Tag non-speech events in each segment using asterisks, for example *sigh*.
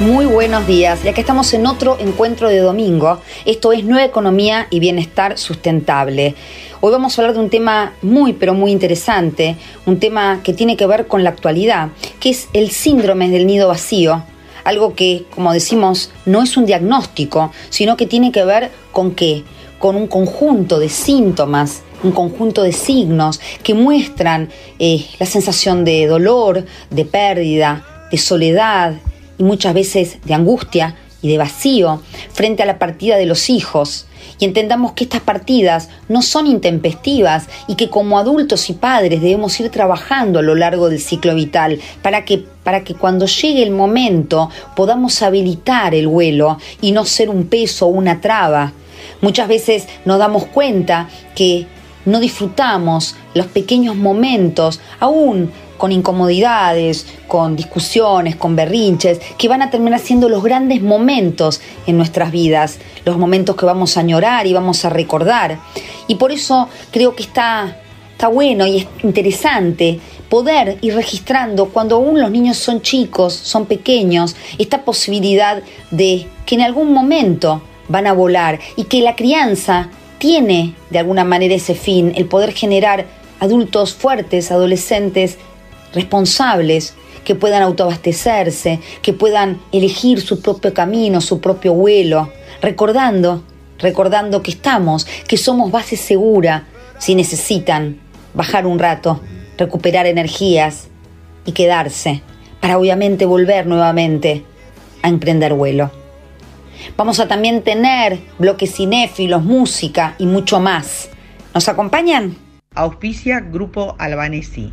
Muy buenos días. Ya que estamos en otro encuentro de domingo, esto es Nueva Economía y Bienestar Sustentable. Hoy vamos a hablar de un tema muy, pero muy interesante, un tema que tiene que ver con la actualidad, que es el síndrome del nido vacío. Algo que, como decimos, no es un diagnóstico, sino que tiene que ver con qué? Con un conjunto de síntomas un conjunto de signos que muestran eh, la sensación de dolor, de pérdida, de soledad y muchas veces de angustia y de vacío frente a la partida de los hijos. Y entendamos que estas partidas no son intempestivas y que como adultos y padres debemos ir trabajando a lo largo del ciclo vital para que, para que cuando llegue el momento podamos habilitar el vuelo y no ser un peso o una traba. Muchas veces nos damos cuenta que no disfrutamos los pequeños momentos, aún con incomodidades, con discusiones, con berrinches, que van a terminar siendo los grandes momentos en nuestras vidas, los momentos que vamos a añorar y vamos a recordar. Y por eso creo que está, está bueno y es interesante poder ir registrando cuando aún los niños son chicos, son pequeños, esta posibilidad de que en algún momento van a volar y que la crianza tiene de alguna manera ese fin, el poder generar adultos fuertes, adolescentes responsables, que puedan autoabastecerse, que puedan elegir su propio camino, su propio vuelo, recordando, recordando que estamos, que somos base segura si necesitan bajar un rato, recuperar energías y quedarse, para obviamente volver nuevamente a emprender vuelo. Vamos a también tener bloques cinéfilos, música y mucho más. ¿Nos acompañan? Auspicia Grupo Albanesi,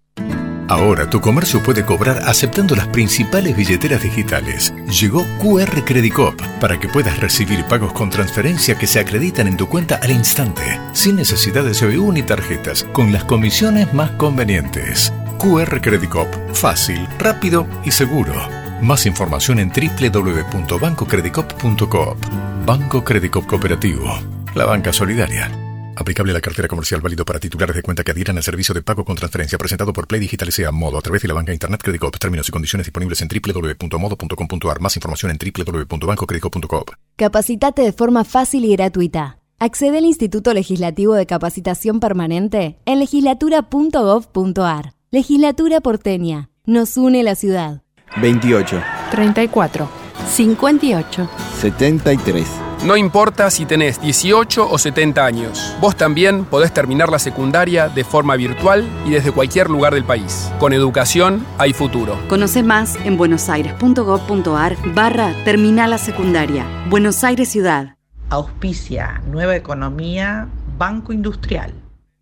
Ahora tu comercio puede cobrar aceptando las principales billeteras digitales. Llegó QR Credit Cop para que puedas recibir pagos con transferencia que se acreditan en tu cuenta al instante, sin necesidad de CBU ni tarjetas, con las comisiones más convenientes. QR Credit Cop, fácil, rápido y seguro. Más información en www.bancocreditcop.coop. Banco Credit Cop Cooperativo. La banca solidaria. Aplicable a la cartera comercial válido para titulares de cuenta que adhieran al servicio de pago con transferencia presentado por Play Digital sea Modo a través de la banca Internet Credicop. Términos y condiciones disponibles en www.modo.com.ar. Más información en www.bancocredicop.com. Capacitate de forma fácil y gratuita. Accede al Instituto Legislativo de Capacitación Permanente en legislatura.gov.ar. Legislatura porteña. Nos une la ciudad. 28. 34. 58. 73. No importa si tenés 18 o 70 años, vos también podés terminar la secundaria de forma virtual y desde cualquier lugar del país. Con educación hay futuro. Conoce más en buenosaires.gov.ar barra Terminal la Secundaria. Buenos Aires Ciudad. Auspicia Nueva Economía, Banco Industrial.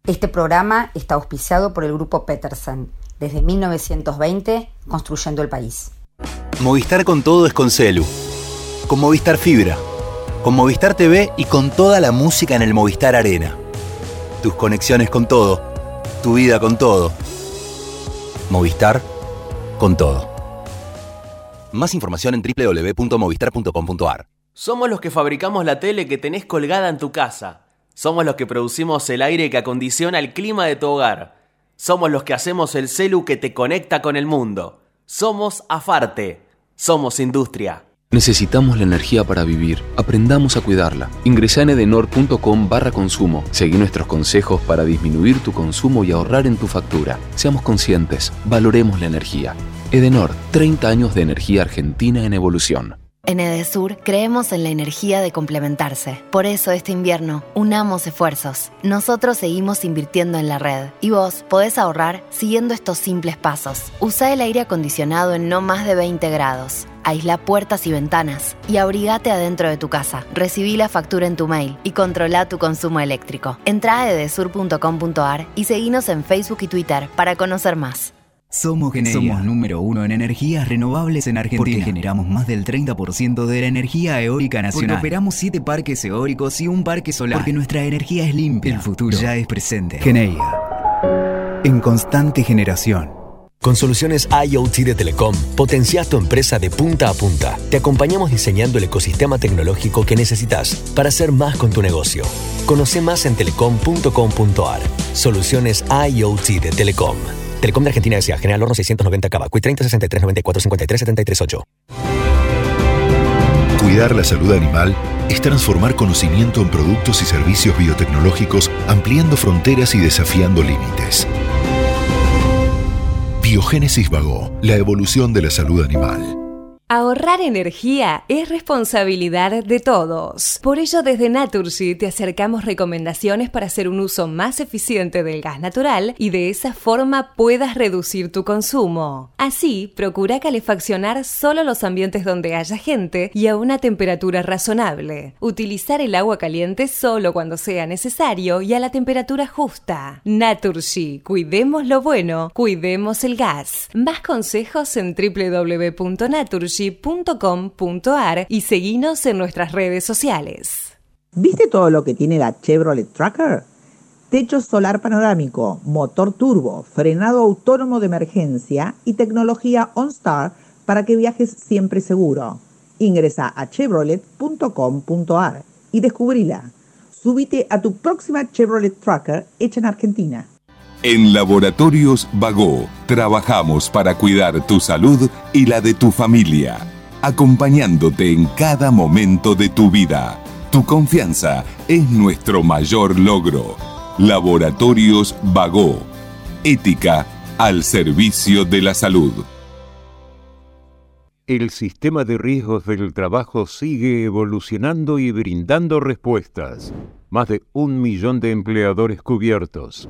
Este programa está auspiciado por el Grupo Peterson, desde 1920 construyendo el país. Movistar con todo es con Celu. Con Movistar Fibra con Movistar TV y con toda la música en el Movistar Arena. Tus conexiones con todo, tu vida con todo. Movistar con todo. Más información en www.movistar.com.ar. Somos los que fabricamos la tele que tenés colgada en tu casa. Somos los que producimos el aire que acondiciona el clima de tu hogar. Somos los que hacemos el celu que te conecta con el mundo. Somos Afarte. Somos industria. Necesitamos la energía para vivir. Aprendamos a cuidarla. Ingresa en edenor.com barra consumo. Seguí nuestros consejos para disminuir tu consumo y ahorrar en tu factura. Seamos conscientes. Valoremos la energía. Edenor, 30 años de energía argentina en evolución. En Edesur creemos en la energía de complementarse. Por eso este invierno unamos esfuerzos. Nosotros seguimos invirtiendo en la red y vos podés ahorrar siguiendo estos simples pasos. Usa el aire acondicionado en no más de 20 grados. Aísla puertas y ventanas y abrigate adentro de tu casa. Recibí la factura en tu mail y controla tu consumo eléctrico. Entra a edesur.com.ar y seguinos en Facebook y Twitter para conocer más. Somos Geneia. Somos número uno en energías renovables en Argentina. Porque generamos más del 30% de la energía eólica nacional. Porque operamos siete parques eólicos y un parque solar. Porque nuestra energía es limpia. El futuro ya es presente. Geneia. En constante generación. Con soluciones IoT de Telecom, potencias tu empresa de punta a punta. Te acompañamos diseñando el ecosistema tecnológico que necesitas para hacer más con tu negocio. Conoce más en telecom.com.ar. Soluciones IoT de Telecom. Telecom de Argentina S.A. General Horno 690 Cava. Cui 30 63 94 53 73 8. Cuidar la salud animal es transformar conocimiento en productos y servicios biotecnológicos, ampliando fronteras y desafiando límites. Biogénesis Vago, la evolución de la salud animal. Ahorrar energía es responsabilidad de todos. Por ello, desde Naturgy te acercamos recomendaciones para hacer un uso más eficiente del gas natural y de esa forma puedas reducir tu consumo. Así, procura calefaccionar solo los ambientes donde haya gente y a una temperatura razonable. Utilizar el agua caliente solo cuando sea necesario y a la temperatura justa. Naturgy, cuidemos lo bueno, cuidemos el gas. Más consejos en www.naturgy .com.ar y seguinos en nuestras redes sociales. ¿Viste todo lo que tiene la Chevrolet Tracker? Techo solar panorámico, motor turbo, frenado autónomo de emergencia y tecnología OnStar para que viajes siempre seguro. Ingresa a chevrolet.com.ar y descubrila. Subite a tu próxima Chevrolet Tracker hecha en Argentina. En Laboratorios Vago trabajamos para cuidar tu salud y la de tu familia, acompañándote en cada momento de tu vida. Tu confianza es nuestro mayor logro. Laboratorios Vago. Ética al servicio de la salud. El sistema de riesgos del trabajo sigue evolucionando y brindando respuestas. Más de un millón de empleadores cubiertos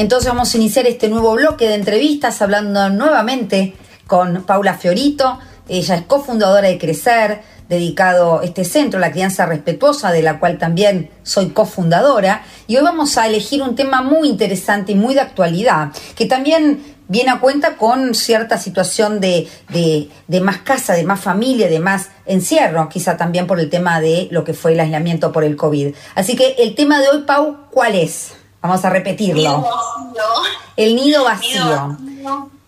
Entonces vamos a iniciar este nuevo bloque de entrevistas hablando nuevamente con Paula Fiorito. Ella es cofundadora de Crecer, dedicado este centro, la crianza respetuosa, de la cual también soy cofundadora. Y hoy vamos a elegir un tema muy interesante y muy de actualidad, que también viene a cuenta con cierta situación de, de, más casa, de más familia, de más encierro, quizá también por el tema de lo que fue el aislamiento por el COVID. Así que el tema de hoy, Pau, ¿cuál es? Vamos a repetirlo. El nido vacío. El nido vacío. El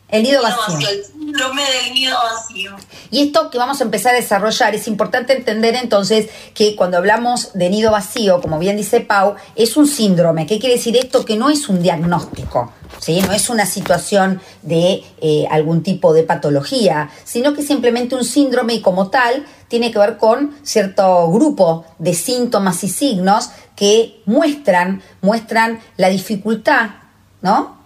síndrome del nido vacío. Y esto que vamos a empezar a desarrollar, es importante entender entonces que cuando hablamos de nido vacío, como bien dice Pau, es un síndrome. ¿Qué quiere decir esto? Que no es un diagnóstico. ¿Sí? No es una situación de eh, algún tipo de patología, sino que simplemente un síndrome y como tal tiene que ver con cierto grupo de síntomas y signos que muestran, muestran la dificultad, ¿no?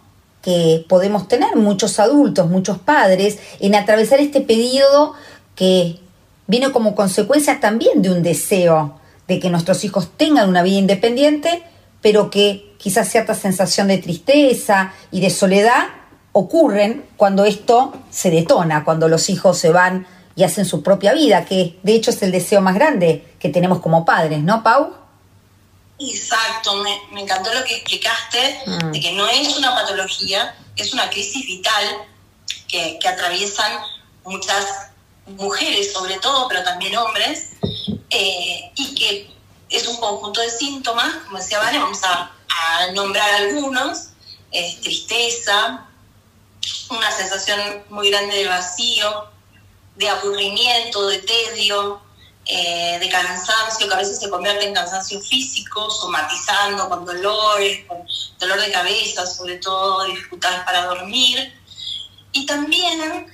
Que podemos tener muchos adultos, muchos padres, en atravesar este periodo que viene como consecuencia también de un deseo de que nuestros hijos tengan una vida independiente, pero que quizás cierta sensación de tristeza y de soledad ocurren cuando esto se detona, cuando los hijos se van y hacen su propia vida, que de hecho es el deseo más grande que tenemos como padres, ¿no, Pau? Exacto, me, encantó lo que explicaste, mm. de que no es una patología, es una crisis vital que, atraviesan muchas mujeres sobre todo, pero también hombres, eh, y que es un conjunto de síntomas, como decía Vale, vamos a, nombrar algunos, tristeza, una sensación muy grande de vacío, de aburrimiento, de tedio, eh, de cansancio, que a veces se convierte en cansancio físico, somatizando con dolores, con dolor de cabeza, sobre todo dificultades para dormir. Y también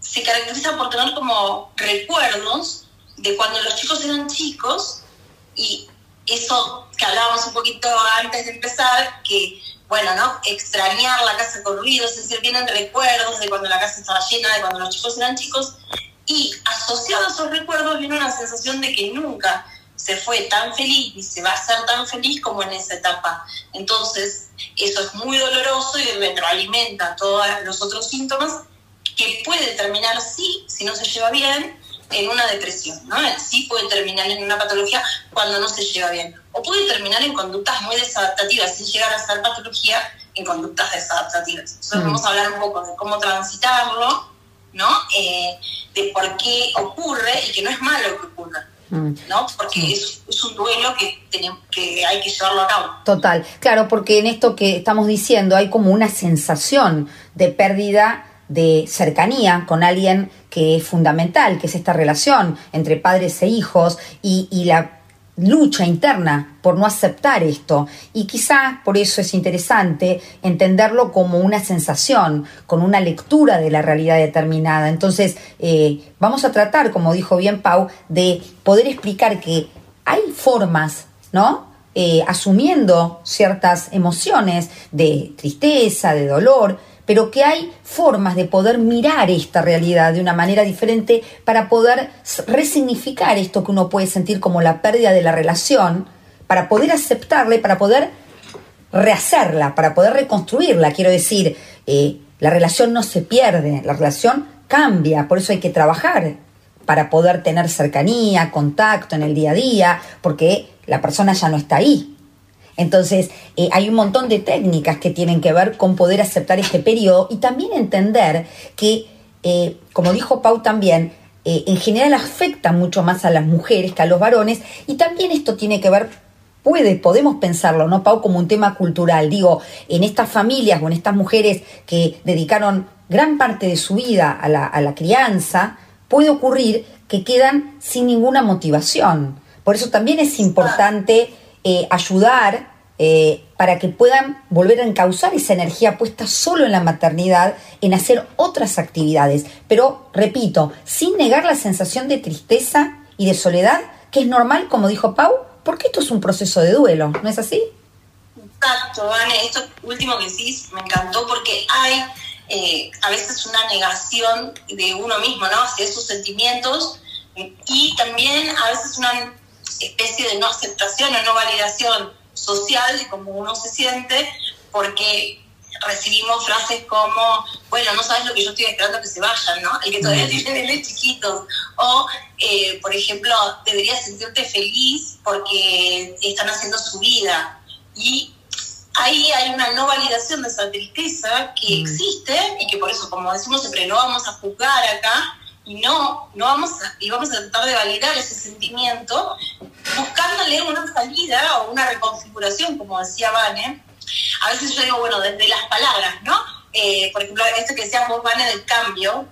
se caracteriza por tener como recuerdos de cuando los chicos eran chicos y eso que hablábamos un poquito antes de empezar, que bueno, ¿no? Extrañar la casa con ruido, es decir, vienen recuerdos de cuando la casa estaba llena, de cuando los chicos eran chicos, Y asociado a esos recuerdos viene una sensación de que nunca se fue tan feliz ni se va a ser tan feliz como en esa etapa. Entonces, eso es muy doloroso y retroalimenta todos los otros síntomas que puede terminar, sí, si no se lleva bien, en una depresión, ¿no? Sí puede terminar en una patología cuando no se lleva bien. O puede terminar en conductas muy desadaptativas, sin llegar a ser patología en conductas desadaptativas. Entonces Mm. vamos a hablar un poco de cómo transitarlo, ¿no? Eh, de por qué ocurre y que no es malo que ocurra, Mm. ¿no? Porque es, es un duelo que, tenemos, que hay que llevarlo a cabo. Total, claro, porque en esto que estamos diciendo hay como una sensación de pérdida de cercanía con alguien que es fundamental, que es esta relación entre padres e hijos y, y la lucha interna por no aceptar esto. Y quizá por eso es interesante entenderlo como una sensación, con una lectura de la realidad determinada. Entonces, eh, vamos a tratar, como dijo bien Pau, de poder explicar que hay formas, ¿no? Eh, asumiendo ciertas emociones de tristeza, de dolor, pero que hay formas de poder mirar esta realidad de una manera diferente para poder resignificar esto que uno puede sentir como la pérdida de la relación, para poder aceptarla y para poder rehacerla, para poder reconstruirla. Quiero decir, eh, la relación no se pierde, la relación cambia, por eso hay que trabajar para poder tener cercanía, contacto en el día a día, porque la persona ya no está ahí. Entonces, eh, hay un montón de técnicas que tienen que ver con poder aceptar este periodo y también entender que, eh, como dijo Pau también, eh, en general afecta mucho más a las mujeres que a los varones y también esto tiene que ver puede, podemos pensarlo, ¿no, Pau? Como un tema cultural. Digo, en estas familias o en estas mujeres que dedicaron gran parte de su vida a la, a la crianza, puede ocurrir que quedan sin ninguna motivación. Por eso también es importante eh, ayudar eh, para que puedan volver a encauzar esa energía puesta solo en la maternidad, en hacer otras actividades. Pero, repito, sin negar la sensación de tristeza y de soledad, que es normal, como dijo Pau, porque esto es un proceso de duelo, ¿no es así? Exacto, Vane, esto último que decís me encantó porque hay eh, a veces una negación de uno mismo, ¿no? Hacia esos sentimientos y también a veces una especie de no aceptación o no validación social de cómo uno se siente porque recibimos frases como, bueno, no sabes lo que yo estoy esperando que se vayan, ¿no? El que todavía tiene nenes chiquitos. O, eh, por ejemplo, deberías sentirte feliz porque están haciendo su vida. Y ahí hay una no validación de esa tristeza que existe y que por eso, como decimos siempre, no vamos a juzgar acá y no, no vamos a, y vamos a tratar de validar ese sentimiento buscándole una salida o una reconfiguración, como decía Vane. A veces yo digo, bueno, desde las palabras, ¿no? Eh, por ejemplo, esto que decías vos, Vane, del cambio,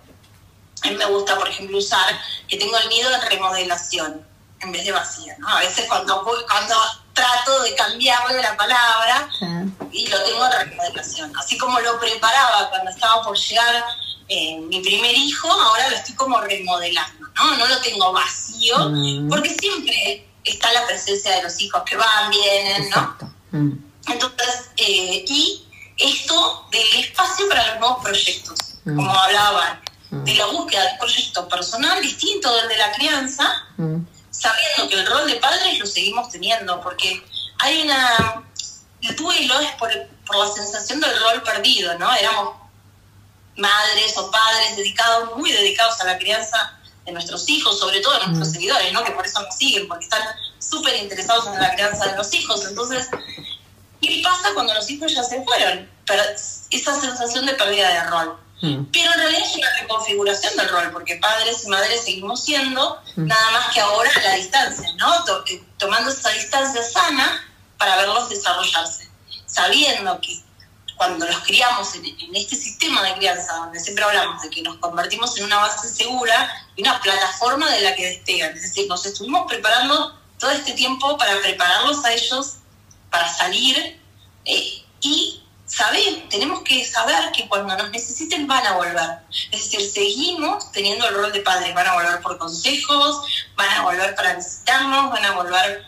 a mí me gusta, por ejemplo, usar que tengo el miedo de remodelación en vez de vacía, ¿no? A veces cuando, voy- cuando trato de cambiarle la palabra y lo tengo de remodelación. Así como lo preparaba cuando estaba por llegar eh, mi primer hijo, ahora lo estoy como remodelando, ¿no? No lo tengo vacío, porque siempre está la presencia de los hijos que van, vienen, ¿no? Entonces, eh, y esto del espacio para los nuevos proyectos, como hablaban, de la búsqueda de un proyecto personal distinto del de la crianza, sabiendo que el rol de padres lo seguimos teniendo, porque hay una... El duelo es por, por la sensación del rol perdido, ¿no? Éramos madres o padres dedicados, muy dedicados a la crianza de nuestros hijos, sobre todo de nuestros seguidores, ¿no? Que por eso nos siguen, porque están súper interesados en la crianza de los hijos. Entonces, ¿qué pasa cuando los hijos ya se fueron? Per- esa sensación de pérdida de rol. Pero en realidad es una reconfiguración del rol, porque padres y madres seguimos siendo, nada más que ahora a la distancia, ¿no? Eh, tomando esa distancia sana para verlos desarrollarse, sabiendo que cuando los criamos en, en este sistema de crianza, donde siempre hablamos de que nos convertimos en una base segura y una plataforma de la que despegan, es decir, nos estuvimos preparando todo este tiempo para prepararlos a ellos para salir eh, y saber, tenemos que saber que cuando nos necesiten van a volver. Es decir, seguimos teniendo el rol de padres, van a volver por consejos, van a volver para visitarnos, van a volver,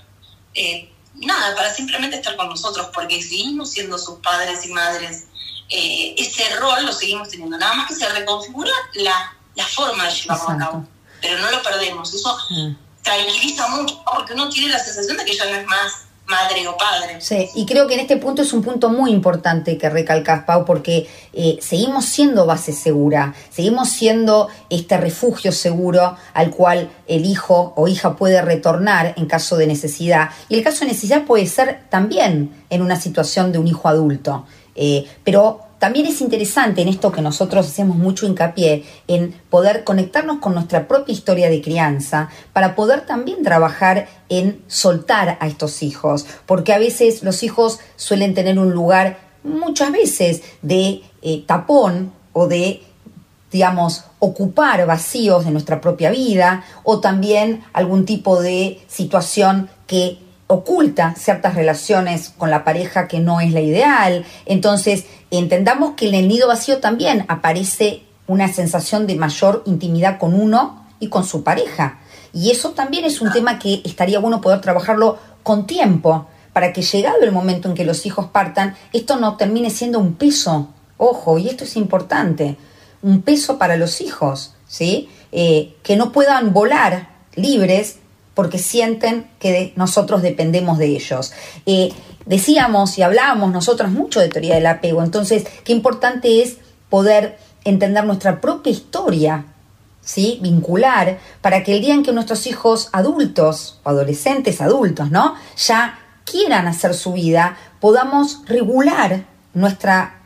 eh, nada, para simplemente estar con nosotros, porque seguimos siendo sus padres y madres. Eh, ese rol lo seguimos teniendo, nada más que se reconfigura la la forma de llevarlo a cabo. Pero no lo perdemos. Eso Mm. tranquiliza mucho, porque uno tiene la sensación de que ya no es más madre o padre. Sí, y creo que en este punto es un punto muy importante que recalcas, Pau, porque eh, seguimos siendo base segura, seguimos siendo este refugio seguro al cual el hijo o hija puede retornar en caso de necesidad. Y el caso de necesidad puede ser también en una situación de un hijo adulto. Eh, pero también es interesante en esto que nosotros hacemos mucho hincapié, en poder conectarnos con nuestra propia historia de crianza, para poder también trabajar en soltar a estos hijos, porque a veces los hijos suelen tener un lugar muchas veces de eh, tapón o de digamos, ocupar vacíos de nuestra propia vida o también algún tipo de situación que oculta ciertas relaciones con la pareja que no es la ideal. Entonces, entendamos que en el nido vacío también aparece una sensación de mayor intimidad con uno y con su pareja. Y eso también es un tema que estaría bueno poder trabajarlo con tiempo, para que llegado el momento en que los hijos partan, esto no termine siendo un peso. Ojo, y esto es importante, un peso para los hijos, ¿sí? Eh, que no puedan volar libres porque sienten que nosotros dependemos de ellos. Eh, decíamos y hablábamos nosotros mucho de teoría del apego, entonces qué importante es poder entender nuestra propia historia, ¿sí? vincular, para que el día en que nuestros hijos adultos, o adolescentes adultos, ¿no? ya quieran hacer su vida, podamos regular nuestra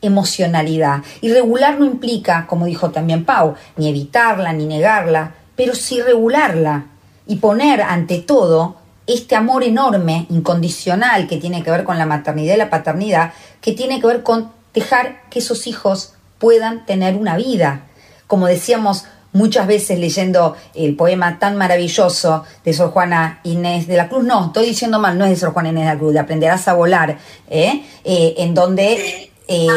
emocionalidad. Y regular no implica, como dijo también Pau, ni evitarla, ni negarla, pero sí regularla y poner ante todo este amor enorme, incondicional, que tiene que ver con la maternidad y la paternidad, que tiene que ver con dejar que esos hijos puedan tener una vida. Como decíamos muchas veces leyendo el poema tan maravilloso de Sor Juana Inés de la Cruz, no, estoy diciendo mal, no es de Sor Juana Inés de la Cruz, de Aprenderás a volar, ¿eh? Eh, en donde eh,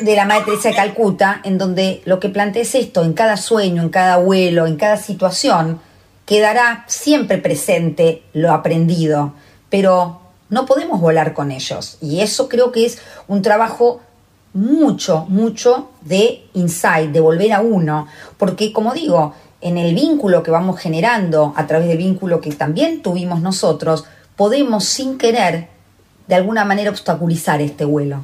de la Madre de Calcuta, en donde lo que plantea es esto, en cada sueño, en cada vuelo, en cada situación, quedará siempre presente lo aprendido, pero no podemos volar con ellos. Y eso creo que es un trabajo mucho, mucho de insight, de volver a uno, porque como digo, en el vínculo que vamos generando, a través del vínculo que también tuvimos nosotros, podemos sin querer, de alguna manera, obstaculizar este vuelo.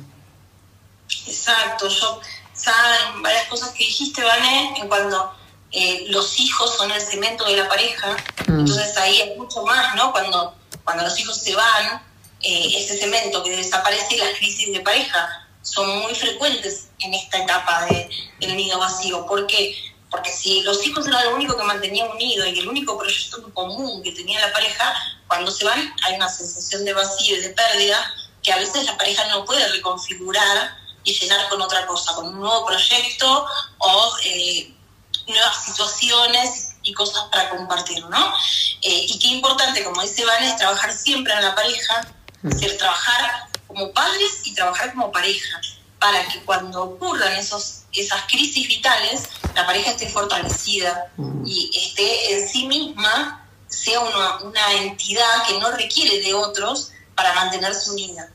Exacto, yo saben varias cosas que dijiste, Vane, en cuando eh, los hijos son el cemento de la pareja, Mm. entonces ahí es mucho más, ¿no? Cuando, cuando los hijos se van, eh, ese cemento que desaparece y las crisis de pareja son muy frecuentes en esta etapa de, del nido vacío. ¿Por qué? Porque si los hijos eran lo único que mantenía unido y el único proyecto en común que tenía la pareja, cuando se van hay una sensación de vacío y de pérdida que a veces la pareja no puede reconfigurar y llenar con otra cosa, con un nuevo proyecto o eh, nuevas situaciones y cosas para compartir, ¿no? Eh, y qué importante, como dice Van, es trabajar siempre en la pareja, es decir, trabajar como padres y trabajar como pareja, para que cuando ocurran esos, esas crisis vitales, la pareja esté fortalecida y esté en sí misma, sea una, una entidad que no requiere de otros para mantenerse unida.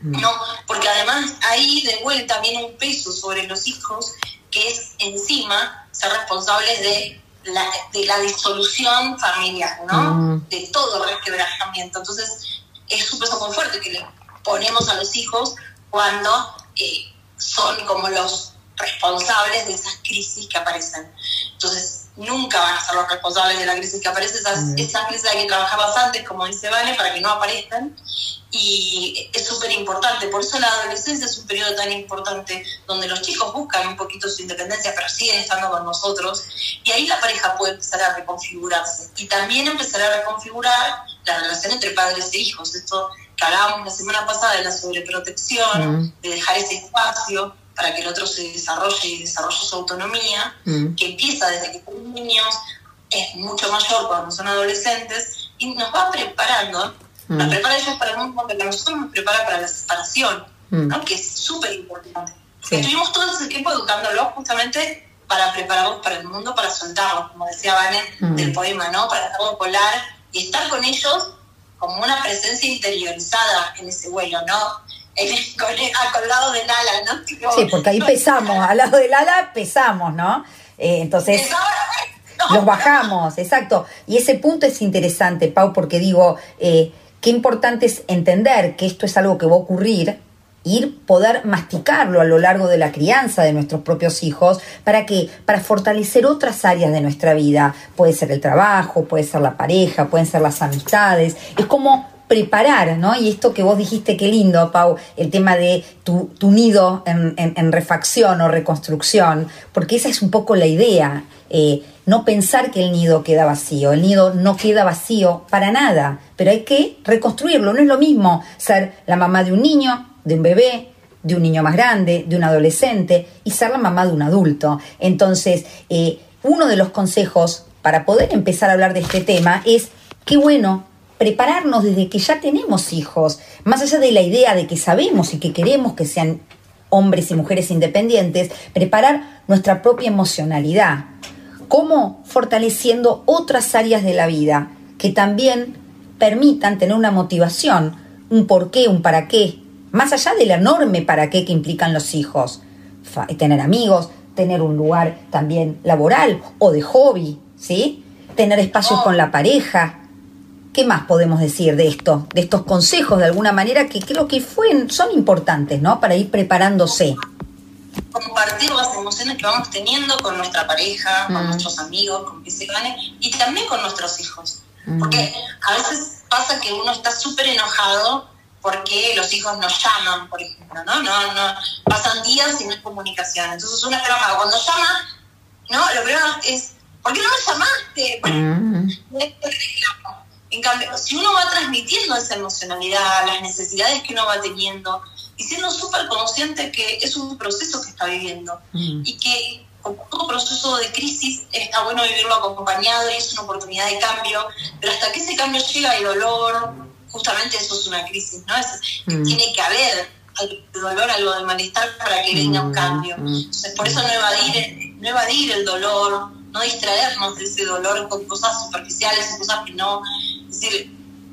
No, porque además ahí de vuelta viene un peso sobre los hijos que es encima ser responsables de la, de la disolución familiar, ¿no? Mm. De todo resquebrajamiento. Entonces, es un peso muy fuerte que le ponemos a los hijos cuando eh, son como los responsables de esas crisis que aparecen. Entonces, nunca van a ser los responsables de la crisis que aparece. Esas, esas crisis hay que trabajarlas antes, como dice Vane, para que no aparezcan. Y es súper importante. Por eso la adolescencia es un periodo tan importante donde los chicos buscan un poquito su independencia, pero siguen estando con nosotros. Y ahí la pareja puede empezar a reconfigurarse. Y también empezar a reconfigurar la relación entre padres e hijos. Esto que hablábamos la semana pasada de la sobreprotección, de dejar ese espacio para que el otro se desarrolle y desarrolle su autonomía, Mm. que empieza desde que son niños, es mucho mayor cuando son adolescentes, y nos va preparando, nos Mm. prepara ellos para el mundo, pero nosotros nos prepara para la separación, Mm. ¿no? que es súper importante. Sí. Estuvimos todo ese tiempo educándolos justamente para prepararlos para el mundo, para soltarlos, como decía Vane Mm. del poema, ¿no? Para dejarlos volar y estar con ellos como una presencia interiorizada en ese vuelo, ¿no? En el- con ah, colgado del ala, ¿no? Tipo, Sí, porque ahí pesamos, al lado del ala pesamos, ¿no? Eh, entonces, los bajamos, exacto. Y ese punto es interesante, Pau, porque digo, eh, qué importante es entender que esto es algo que va a ocurrir ir poder masticarlo a lo largo de la crianza de nuestros propios hijos para que para fortalecer otras áreas de nuestra vida puede ser el trabajo puede ser la pareja pueden ser las amistades es como preparar, ¿no? Y esto que vos dijiste, qué lindo, Pau, el tema de tu, nido en, en, refacción o reconstrucción, porque esa es un poco la idea, eh, no pensar que el nido queda vacío, el nido no queda vacío para nada, pero hay que reconstruirlo, no es lo mismo ser la mamá de un niño de un bebé, de un niño más grande, de un adolescente y ser la mamá de un adulto. Entonces, eh, uno de los consejos para poder empezar a hablar de este tema es, qué bueno, prepararnos desde que ya tenemos hijos, más allá de la idea de que sabemos y que queremos que sean hombres y mujeres independientes, preparar nuestra propia emocionalidad. ¿Cómo? Fortaleciendo otras áreas de la vida que también permitan tener una motivación, un por qué, un para qué, más allá del enorme para qué que implican los hijos. tener amigos, tener un lugar también laboral o de hobby, ¿sí? Tener espacios con la pareja. ¿Qué más podemos decir de esto? De estos consejos de alguna manera que creo que fue, son importantes, ¿no? Para ir preparándose. Compartir las emociones que vamos teniendo con nuestra pareja, con mm. nuestros amigos, con que se gane, y también con nuestros hijos. Mm. Porque a veces pasa que uno está súper enojado porque los hijos nos llaman, por ejemplo, ¿no? No, no, pasan días y no hay comunicación. Entonces uno está enojado. Cuando llama, ¿no? Lo primero es, ¿por qué no me llamaste? Mm. *laughs* En cambio, si uno va transmitiendo esa emocionalidad, las necesidades que uno va teniendo, y siendo súper consciente que es un proceso que está viviendo, mm. y que como todo proceso de crisis está bueno vivirlo acompañado y es una oportunidad de cambio, pero hasta que ese cambio llega hay dolor, justamente eso es una crisis, ¿no? Es, mm. Tiene que haber de dolor, algo de malestar para que venga un mm, cambio. Entonces, por eso no evadir, no evadir el dolor, no distraernos de ese dolor con cosas superficiales o cosas que no. Es decir,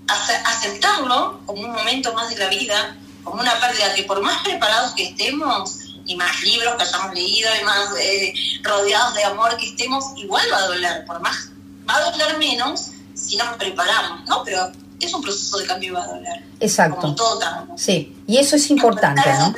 aceptarlo como un momento más de la vida, como una pérdida que por más preparados que estemos, y más libros que hayamos leído, y más eh, rodeados de amor que estemos, igual va a doler, por más, va a doler menos si nos preparamos, ¿no? Pero es un proceso de cambio y va a doler. Exacto. Como todo Sí, y eso es importante, ¿no?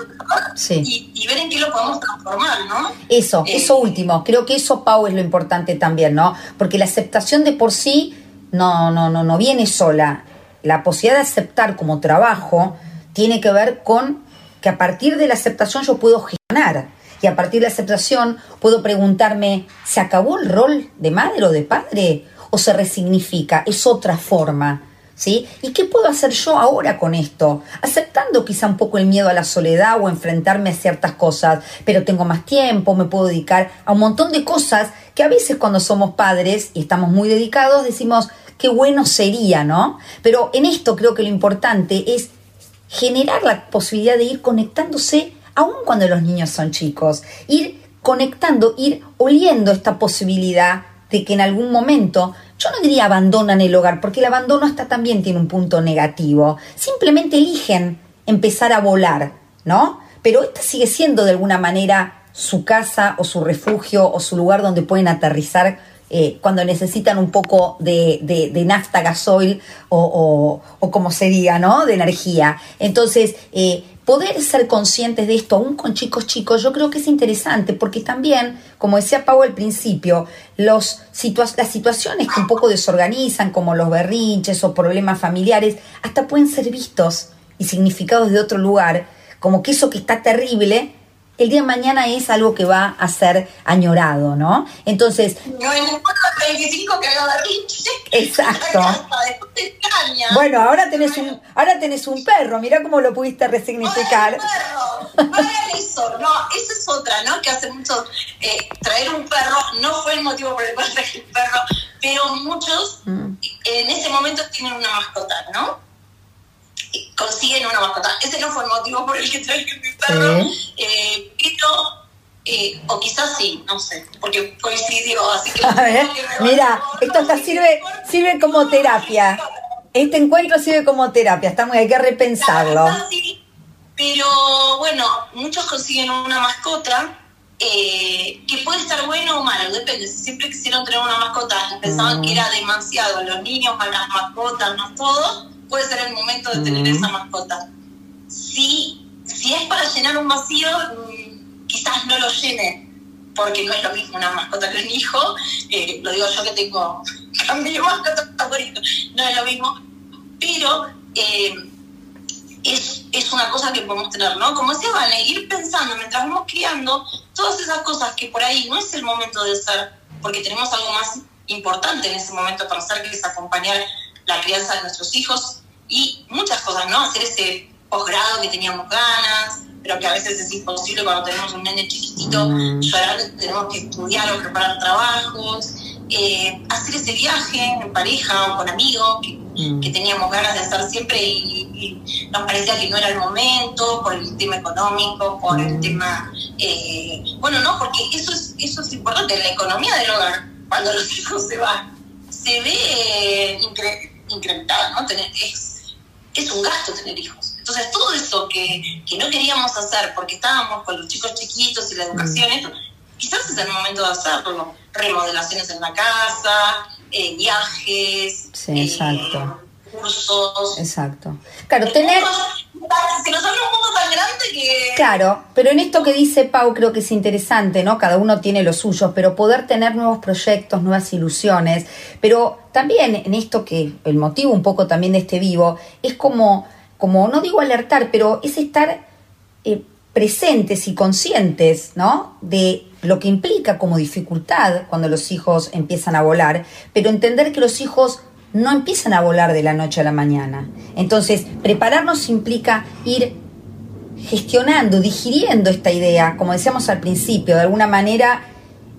Sí. Y, ver en qué lo podemos transformar, ¿no? Eso, eh, eso último. Creo que eso, Pau, es lo importante también, ¿no? Porque la aceptación de por sí no, no, no, no viene sola. La posibilidad de aceptar como trabajo tiene que ver con que a partir de la aceptación yo puedo gestionar. Y a partir de la aceptación puedo preguntarme, ¿se acabó el rol de madre o de padre? ¿O se resignifica? Es otra forma ¿sí? ¿Y qué puedo hacer yo ahora con esto? Aceptando quizá un poco el miedo a la soledad o enfrentarme a ciertas cosas, pero tengo más tiempo, me puedo dedicar a un montón de cosas que a veces cuando somos padres y estamos muy dedicados decimos, qué bueno sería, ¿no? Pero en esto creo que lo importante es generar la posibilidad de ir conectándose aún cuando los niños son chicos, ir conectando, ir oliendo esta posibilidad de que en algún momento yo no diría abandonan el hogar, porque el abandono hasta también tiene un punto negativo. Simplemente eligen empezar a volar, ¿no? Pero esta sigue siendo de alguna manera su casa o su refugio o su lugar donde pueden aterrizar eh, cuando necesitan un poco de, de, nafta, gasoil o, o, como se diga, ¿no? De energía. Entonces, eh, poder ser conscientes de esto aún con chicos chicos, yo creo que es interesante porque también, como decía Pau al principio, los las situaciones que un poco desorganizan, como los berrinches o problemas familiares, hasta pueden ser vistos y significados de otro lugar, como que eso que está terrible el día de mañana es algo que va a ser añorado, ¿no? Entonces... No, en el 25 que haga Exacto. *laughs* Bueno, ahora tenés un, ahora tenés un perro, mira cómo lo pudiste resignificar. Perro, no eso, *laughs* no, esa es otra, ¿no? Que hace mucho, eh, traer un perro no fue el motivo por el cual traje un perro, pero muchos mm. en ese momento tienen una mascota, ¿no? Consiguen una mascota. Ese no fue el motivo por el que traje mi perro, eh, pero, eh, o quizás sí, no sé, porque coincidió, así que... mira, esto hasta sirve, sirve como terapia. Este encuentro sirve como terapia, está muy, hay que repensarlo. pero bueno, muchos consiguen una mascota eh, que puede estar bueno o malo, depende. Si siempre quisieron tener una mascota y pensaban que era demasiado, los niños, las mascotas, más todo, puede ser el momento de tener esa mascota. Si, si es para llenar un vacío, mm, quizás no lo llene, porque no es lo mismo una mascota que un hijo. Eh, lo digo yo que tengo *laughs* cambio mascota favorito, no es lo mismo. Pero eh, es, es, una cosa que podemos tener, ¿no? Como decía Vane, ir pensando mientras vamos criando todas esas cosas que por ahí no es el momento de ser, porque tenemos algo más importante en ese momento para hacer, que es acompañar la crianza de nuestros hijos y muchas cosas, ¿no? Hacer ese posgrado que teníamos ganas, pero que a veces es imposible cuando tenemos un nene chiquitito, mm. tenemos que estudiar o preparar trabajos, eh, hacer ese viaje en pareja o con amigos que, mm. teníamos ganas de hacer siempre y, nos parecía que no era el momento por el tema económico, por el mm. tema... Eh, bueno, no, porque eso es, eso es importante, la economía del hogar, cuando los *laughs* hijos se van, se ve incrementada, ¿no? Tener, es, es un gasto tener hijos. Entonces, todo eso que, que, no queríamos hacer porque estábamos con los chicos chiquitos y la educación, mm. quizás es el momento de hacerlo. Remodelaciones en la casa, eh, viajes, sí, exacto. Eh, cursos. Exacto. Claro, tener... se nos abre un mundo tan grande que... Claro, pero en esto que dice Pau creo que es interesante, ¿no? Cada uno tiene los suyos, pero poder tener nuevos proyectos, nuevas ilusiones, pero también en esto que el motivo un poco también de este vivo es como como no digo alertar, pero es estar eh, presentes y conscientes, ¿no? De lo que implica como dificultad cuando los hijos empiezan a volar, pero entender que los hijos no empiezan a volar de la noche a la mañana. Entonces, prepararnos implica ir gestionando, digiriendo esta idea, como decíamos al principio, de alguna manera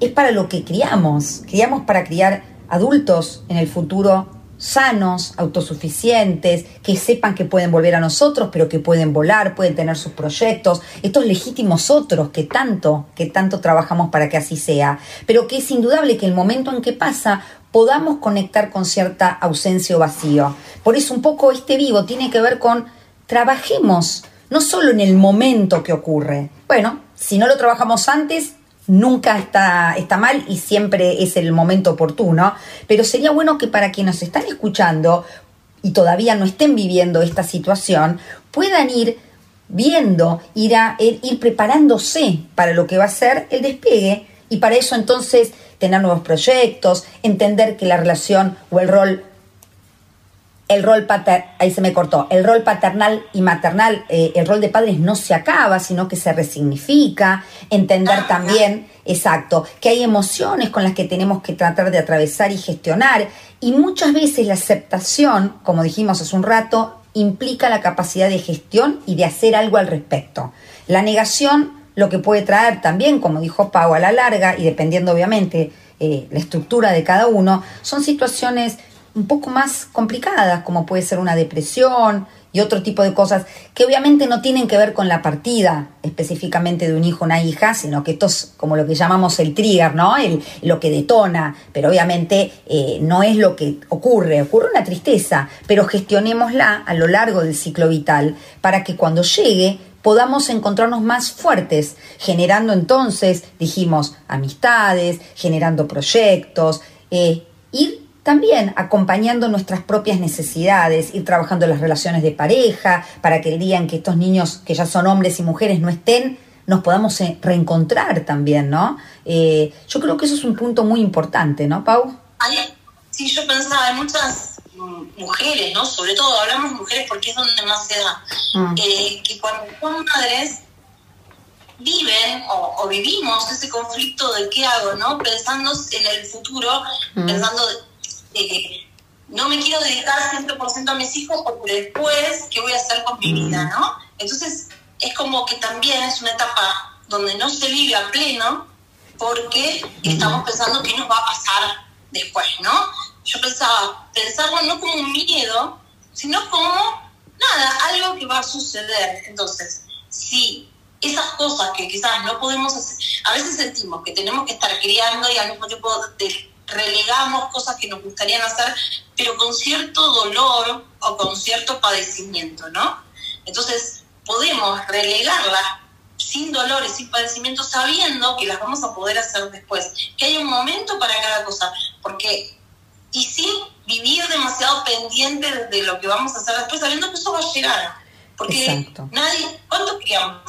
es para lo que criamos, criamos para criar adultos en el futuro sanos, autosuficientes, que sepan que pueden volver a nosotros, pero que pueden volar, pueden tener sus proyectos, estos legítimos otros que tanto, que tanto trabajamos para que así sea, pero que es indudable que el momento en que pasa podamos conectar con cierta ausencia o vacío. Por eso un poco este vivo tiene que ver con trabajemos no solo en el momento que ocurre. Bueno, si no lo trabajamos antes, nunca está, está mal y siempre es el momento oportuno, pero sería bueno que para quienes están escuchando y todavía no estén viviendo esta situación, puedan ir viendo, ir, a, ir preparándose para lo que va a ser el despegue y para eso entonces tener nuevos proyectos, entender que la relación o el rol el rol paternal, ahí se me cortó, el rol paternal y maternal, eh, el rol de padres no se acaba, sino que se resignifica, entender también, exacto, que hay emociones con las que tenemos que tratar de atravesar y gestionar, y muchas veces la aceptación, como dijimos hace un rato, implica la capacidad de gestión y de hacer algo al respecto. La negación lo que puede traer también, como dijo Pau, a la larga, y dependiendo obviamente eh, la estructura de cada uno, son situaciones un poco más complicadas, como puede ser una depresión y otro tipo de cosas que obviamente no tienen que ver con la partida específicamente de un hijo o una hija, sino que esto es como lo que llamamos el trigger, ¿no? El, lo que detona, pero obviamente eh, no es lo que ocurre, ocurre una tristeza, pero gestionémosla a lo largo del ciclo vital para que cuando llegue podamos encontrarnos más fuertes, generando entonces, dijimos, amistades, generando proyectos, eh, ir también acompañando nuestras propias necesidades, ir trabajando las relaciones de pareja, para que el día en que estos niños, que ya son hombres y mujeres, no estén, nos podamos eh, reencontrar también, ¿no? Eh, yo creo que eso es un punto muy importante, ¿no, Pau? Sí, yo pensaba en muchas mujeres, ¿no? Sobre todo hablamos de mujeres porque es donde más se da, mm. eh, que cuando son madres viven o, vivimos ese conflicto de qué hago, ¿no? Pensando en el futuro, mm. pensando no me quiero dedicar 100% a mis hijos porque después, ¿qué voy a hacer con mi vida, mm. no? Entonces, es como que también es una etapa donde no se vive a pleno porque estamos pensando qué nos va a pasar después, ¿no? Yo pensaba, pensarlo no como un miedo, sino como, nada, algo que va a suceder. Entonces, si esas cosas que quizás no podemos hacer, a veces sentimos que tenemos que estar criando y al mismo tiempo relegamos cosas que nos gustarían hacer, pero con cierto dolor o con cierto padecimiento, ¿no? Entonces, podemos relegarlas sin dolores, sin padecimientos, sabiendo que las vamos a poder hacer después, que hay un momento para cada cosa, porque y sin vivir demasiado pendiente de lo que vamos a hacer después, sabiendo que eso va a llegar. Porque nadie, ¿cuánto criamos?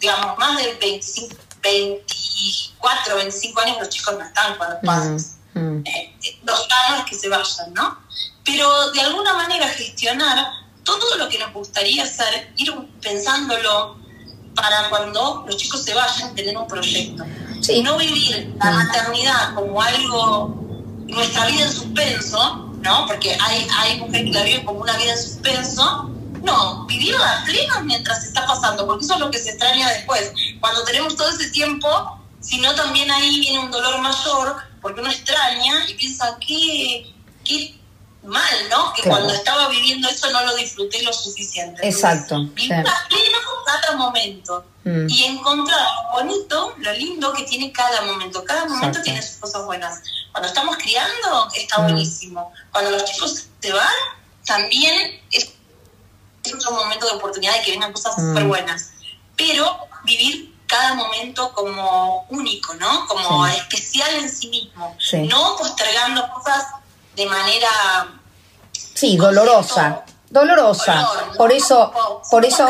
Digamos, más de 25, 24, 25 años los chicos no están cuando pasan. Mm. eh, los años que se vayan, ¿no? Pero de alguna manera gestionar todo lo que nos gustaría hacer, ir pensándolo para cuando los chicos se vayan, tener un proyecto. Y no vivir la mm. maternidad como algo nuestra vida en suspenso, ¿no? Porque hay, hay mujeres que la viven como una vida en suspenso. No, vivirla plena mientras está pasando, porque eso es lo que se extraña después. Cuando tenemos todo ese tiempo, si no también ahí viene un dolor mayor, porque uno extraña y piensa, qué, qué mal, ¿no? Que cuando estaba viviendo eso no lo disfruté lo suficiente. Exacto. Vivir pleno cada momento mm. y encontrar lo bonito, lo lindo que tiene cada momento. Cada momento tiene sus cosas buenas. Cuando estamos criando está mm. buenísimo. Cuando los chicos se van, también es, otro momento de oportunidad de que vengan cosas mm. súper buenas. Pero vivir cada momento como único, ¿no? Como especial en sí mismo. No postergando cosas de manera... Sí, dolorosa. Dolorosa. por eso, por eso,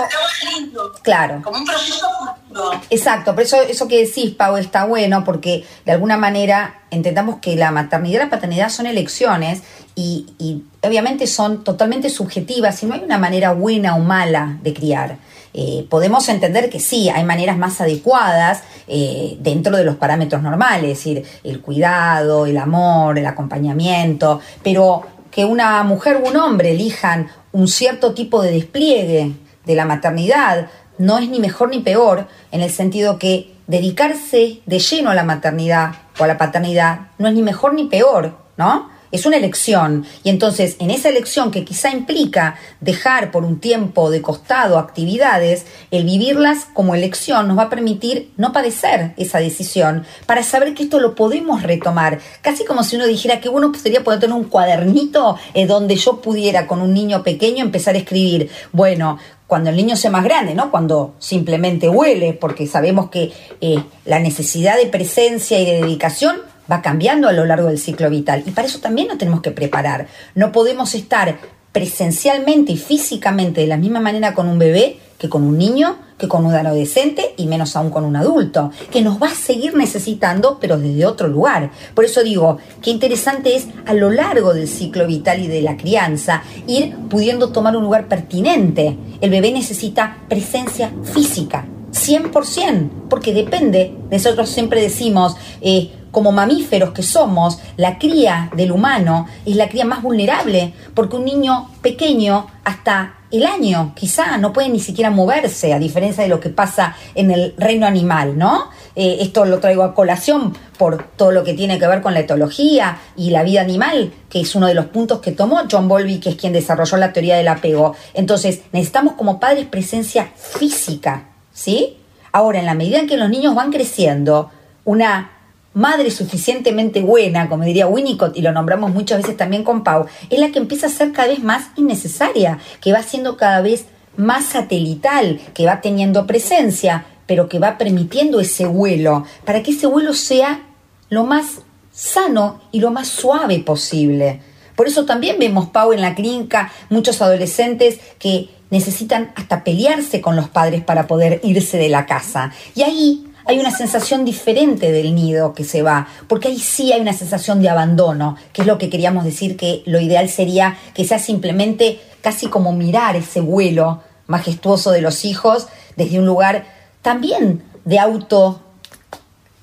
claro. Como un proceso futuro. Exacto, por eso, eso que decís, Pau, está bueno, porque de alguna manera entendamos que la maternidad y la paternidad son elecciones y, y obviamente son totalmente subjetivas y no hay una manera buena o mala de criar. Eh, podemos entender que sí, hay maneras más adecuadas eh, dentro de los parámetros normales, es decir, el cuidado, el amor, el acompañamiento, pero que una mujer o un hombre elijan un cierto tipo de despliegue de la maternidad no es ni mejor ni peor, en el sentido que dedicarse de lleno a la maternidad o a la paternidad no es ni mejor ni peor, ¿no? Es una elección. Y entonces, en esa elección que quizá implica dejar por un tiempo de costado actividades, el vivirlas como elección nos va a permitir no padecer esa decisión para saber que esto lo podemos retomar. Casi como si uno dijera que bueno sería poder tener un cuadernito eh, donde yo pudiera con un niño pequeño empezar a escribir, bueno, cuando el niño sea más grande, ¿no? Cuando simplemente huele, porque sabemos que eh, la necesidad de presencia y de dedicación va cambiando a lo largo del ciclo vital y para eso también nos tenemos que preparar. No podemos estar presencialmente y físicamente de la misma manera con un bebé que con un niño, que con un adolescente y menos aún con un adulto, que nos va a seguir necesitando, pero desde otro lugar. Por eso digo, qué interesante es a lo largo del ciclo vital y de la crianza ir pudiendo tomar un lugar pertinente. El bebé necesita presencia física, 100%, porque depende, nosotros siempre decimos, eh, como mamíferos que somos, la cría del humano es la cría más vulnerable, porque un niño pequeño hasta el año quizá no puede ni siquiera moverse, a diferencia de lo que pasa en el reino animal, ¿no? Eh, esto lo traigo a colación por todo lo que tiene que ver con la etología y la vida animal, que es uno de los puntos que tomó John Bowlby, que es quien desarrolló la teoría del apego. Entonces, necesitamos como padres presencia física, ¿sí? Ahora, en la medida en que los niños van creciendo, una madre suficientemente buena, como diría Winnicott, y lo nombramos muchas veces también con Pau, es la que empieza a ser cada vez más innecesaria, que va siendo cada vez más satelital, que va teniendo presencia, pero que va permitiendo ese vuelo, para que ese vuelo sea lo más sano y lo más suave posible. Por eso también vemos, Pau, en la clínica muchos adolescentes que necesitan hasta pelearse con los padres para poder irse de la casa. Y ahí hay una sensación diferente del nido que se va, porque ahí sí hay una sensación de abandono, que es lo que queríamos decir que lo ideal sería que sea simplemente casi como mirar ese vuelo majestuoso de los hijos desde un lugar también de auto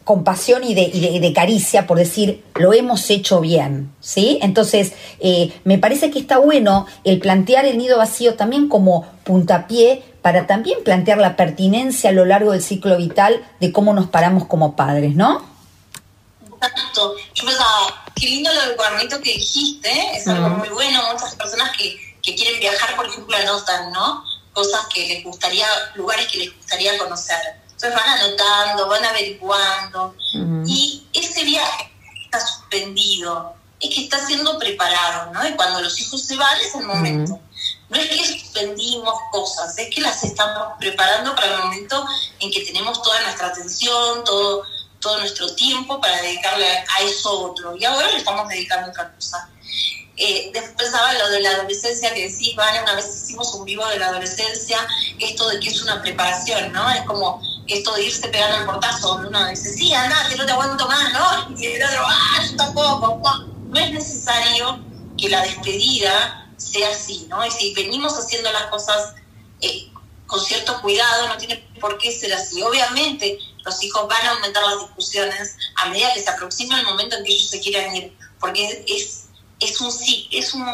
compasión y de, caricia por decir lo hemos hecho bien, ¿sí? Entonces, eh, me parece que está bueno el plantear el nido vacío también como puntapié para también plantear la pertinencia a lo largo del ciclo vital de cómo nos paramos como padres, ¿no? Exacto. Yo pensaba, qué lindo lo del cuadernito que dijiste, es algo muy bueno. Muchas personas que, que quieren viajar, por ejemplo, anotan, ¿no? Cosas que les gustaría, lugares que les gustaría conocer entonces van anotando, van averiguando. Y ese viaje está suspendido, es que está siendo preparado, ¿no? Y cuando los hijos se van es el momento. No es que suspendimos cosas, es que las estamos preparando para el momento en que tenemos toda nuestra atención, todo, todo nuestro tiempo para dedicarle a eso otro. Y ahora le estamos dedicando a otra cosa. Eh, después pensaba lo de la adolescencia que decís, Vale, una vez hicimos un vivo de la adolescencia, esto de que es una preparación, ¿no? Es como esto de irse pegando el portazo, donde uno dice, sí, anda, que no te aguanto más, ¿no? Y el otro, ah, yo tampoco. No es necesario que la despedida sea así, ¿no? Y si venimos haciendo las cosas eh, con cierto cuidado, no tiene por qué ser así. Obviamente, los hijos van a aumentar las discusiones a medida que se aproxima el momento en que ellos se quieran ir, porque es, es un es un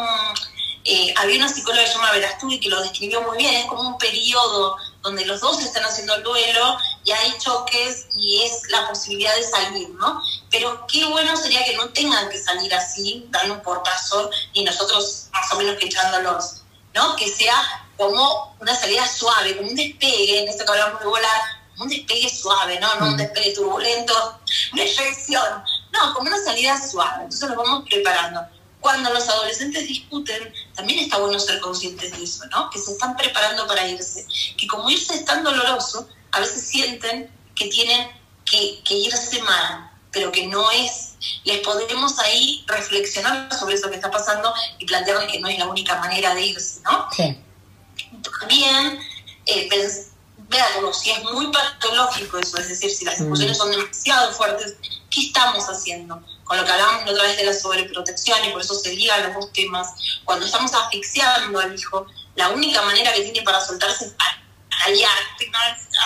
eh, había una psicóloga que se llama Verasturi que lo describió muy bien, es como un periodo donde los dos están haciendo el duelo y hay choques y es la posibilidad de salir, ¿no? Pero qué bueno sería que no tengan que salir así, dando un portazo y nosotros más o menos que echándolos, ¿no? Que sea como una salida suave, como un despegue, en esto que hablamos de volar, un despegue suave, ¿no? No un mm. despegue turbulento, *laughs* una efección, no, como una salida suave. Entonces nos vamos preparando cuando los adolescentes discuten, también está bueno ser conscientes de eso, ¿no? Que se están preparando para irse. Que como irse es tan doloroso, a veces sienten que tienen que, irse mal, pero que no es. Les podemos ahí reflexionar sobre eso que está pasando y plantear que no es la única manera de irse, ¿no? Sí. También eh, veanlo, si es muy patológico eso, es decir, si las emociones mm. son demasiado fuertes, ¿qué estamos haciendo? Con lo que hablábamos otra vez de la sobreprotección y por eso se ligan los dos temas, cuando estamos asfixiando al hijo, la única manera que tiene para soltarse es allá,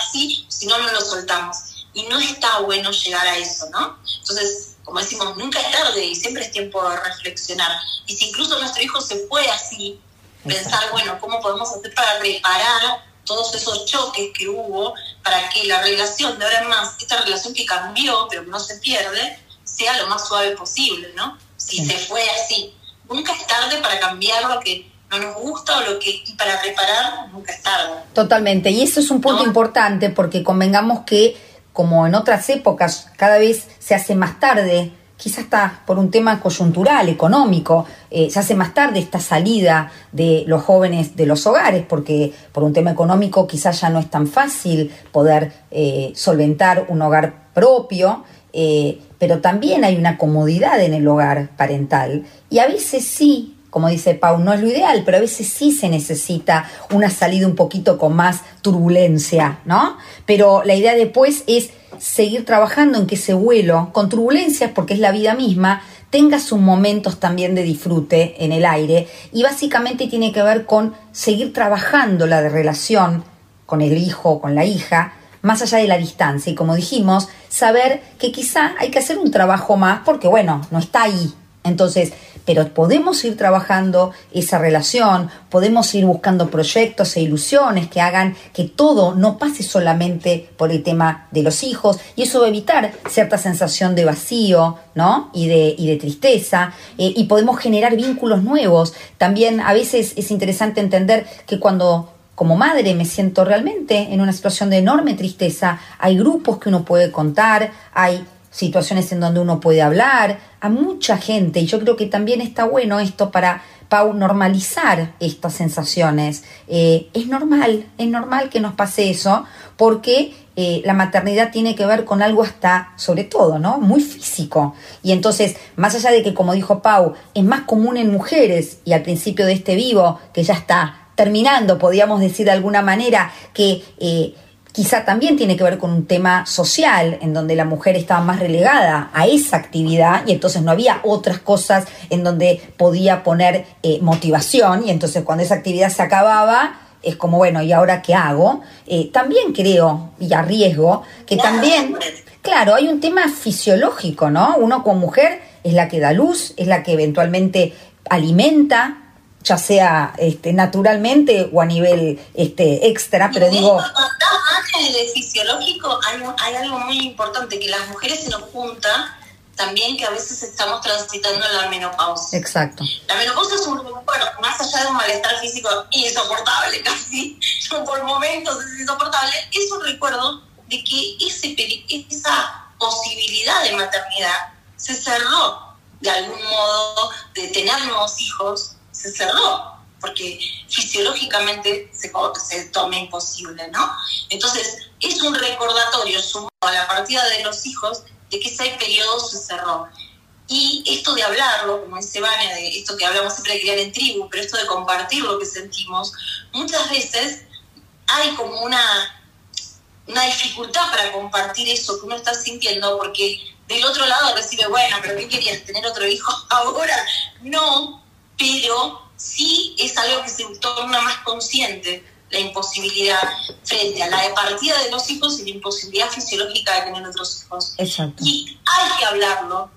así, si no, no lo soltamos. Y no está bueno llegar a eso, ¿no? Entonces, como decimos, nunca es tarde y siempre es tiempo de reflexionar. Y si incluso nuestro hijo se fue así, pensar, bueno, ¿cómo podemos hacer para reparar todos esos choques que hubo para que la relación de ahora en más, esta relación que cambió, pero que no se pierde, sea lo más suave posible, ¿no? Si se fue así. Nunca es tarde para cambiar lo que no nos gusta o lo que para reparar, nunca es tarde. Totalmente, y eso es un punto importante porque convengamos que como en otras épocas cada vez se hace más tarde, quizás está por un tema coyuntural, económico, eh, se hace más tarde esta salida de los jóvenes de los hogares, porque por un tema económico quizás ya no es tan fácil poder eh, solventar un hogar propio eh, pero también hay una comodidad en el hogar parental y a veces sí, como dice Pau, no es lo ideal, pero a veces sí se necesita una salida un poquito con más turbulencia, ¿no? Pero la idea después es seguir trabajando en que ese vuelo, con turbulencias porque es la vida misma, tenga sus momentos también de disfrute en el aire y básicamente tiene que ver con seguir trabajando la relación con el hijo, con la hija, más allá de la distancia. Y como dijimos, saber que quizá hay que hacer un trabajo más porque, bueno, no está ahí. Entonces, pero podemos ir trabajando esa relación, podemos ir buscando proyectos e ilusiones que hagan que todo no pase solamente por el tema de los hijos y eso va a evitar cierta sensación de vacío, ¿no? Y de, y de tristeza eh, y podemos generar vínculos nuevos. También a veces es interesante entender que cuando como madre me siento realmente en una situación de enorme tristeza. Hay grupos que uno puede contar, hay situaciones en donde uno puede hablar a mucha gente y yo creo que también está bueno esto para Pau normalizar estas sensaciones. Eh, es normal, es normal que nos pase eso porque eh, la maternidad tiene que ver con algo hasta, sobre todo, ¿no? Muy físico. Y entonces, más allá de que, como dijo Pau, es más común en mujeres y al principio de este vivo, que ya está terminando, podríamos decir de alguna manera, que eh, quizá también tiene que ver con un tema social, en donde la mujer estaba más relegada a esa actividad y entonces no había otras cosas en donde podía poner eh, motivación y entonces cuando esa actividad se acababa, es como, bueno, ¿y ahora qué hago? Eh, también creo y arriesgo que también, claro, hay un tema fisiológico, ¿no? Uno como mujer es la que da luz, es la que eventualmente alimenta, ya sea este, naturalmente o a nivel este, extra, pero digo... En el fisiológico hay, hay, algo muy importante, que las mujeres se nos junta también que a veces estamos transitando la menopausia. Exacto. La menopausia es un bueno, más allá de un malestar físico insoportable *laughs* casi, por momentos es insoportable, es un recuerdo de que ese, esa posibilidad de maternidad se cerró de algún modo, de tener nuevos hijos, se cerró. porque fisiológicamente se, se toma imposible, ¿no? Entonces, es un recordatorio sumado a la partida de los hijos de que ese periodo se cerró. Y esto de hablarlo, como dice Vania, de esto que hablamos siempre de criar en tribu, pero esto de compartir lo que sentimos, muchas veces hay como una, una dificultad para compartir eso que uno está sintiendo, porque del otro lado recibe, bueno, pero ¿qué querías? ¿Tener otro hijo *laughs* ahora? No, pero sí es algo que se torna más consciente la imposibilidad frente a la de partida de los hijos y la imposibilidad fisiológica de tener otros hijos. Exacto. Y hay que hablarlo,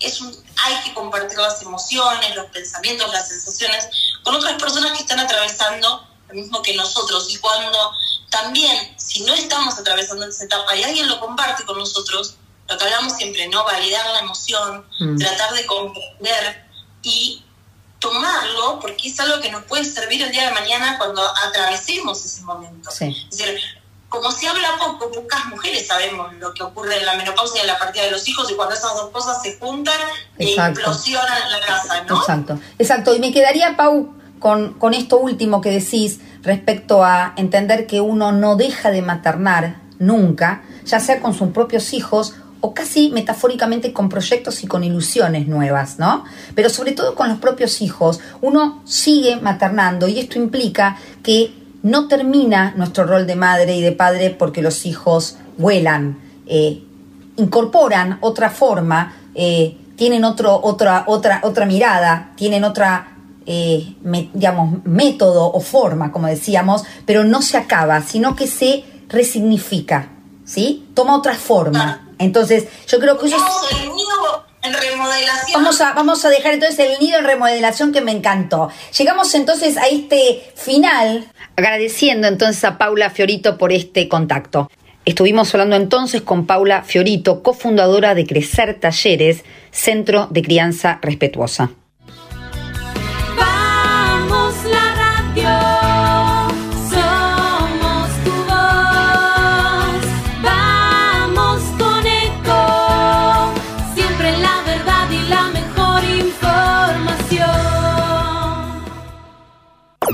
es hay que compartir las emociones, los pensamientos, las sensaciones con otras personas que están atravesando lo mismo que nosotros. Y cuando también, si no estamos atravesando esa etapa y alguien lo comparte con nosotros, lo que hablamos siempre, ¿no? Validar la emoción, Mm. tratar de comprender es algo que nos puede servir el día de mañana cuando atravesemos ese momento. Sí. Es decir, como se habla poco, pocas mujeres sabemos lo que ocurre en la menopausia y en la partida de los hijos y cuando esas dos cosas se juntan e Exacto. implosionan la casa, ¿no? Exacto, exacto. Y me quedaría, Pau, con, con esto último que decís respecto a entender que uno no deja de maternar nunca, ya sea con sus propios hijos o casi metafóricamente con proyectos y con ilusiones nuevas, ¿no? Pero sobre todo con los propios hijos, uno sigue maternando y esto implica que no termina nuestro rol de madre y de padre porque los hijos vuelan, eh, incorporan otra forma, eh, tienen otro, otra, otra, otra mirada, tienen otra, eh, digamos, método o forma, como decíamos, pero no se acaba, sino que se resignifica, ¿sí? Toma otra forma. Entonces, yo creo que eso es... Vamos el nido en remodelación. Vamos a, vamos a dejar entonces el nido en remodelación que me encantó. Llegamos entonces a este final, agradeciendo entonces a Paula Fiorito por este contacto. Estuvimos hablando entonces con Paula Fiorito, cofundadora de Crecer Talleres, Centro de Crianza Respetuosa.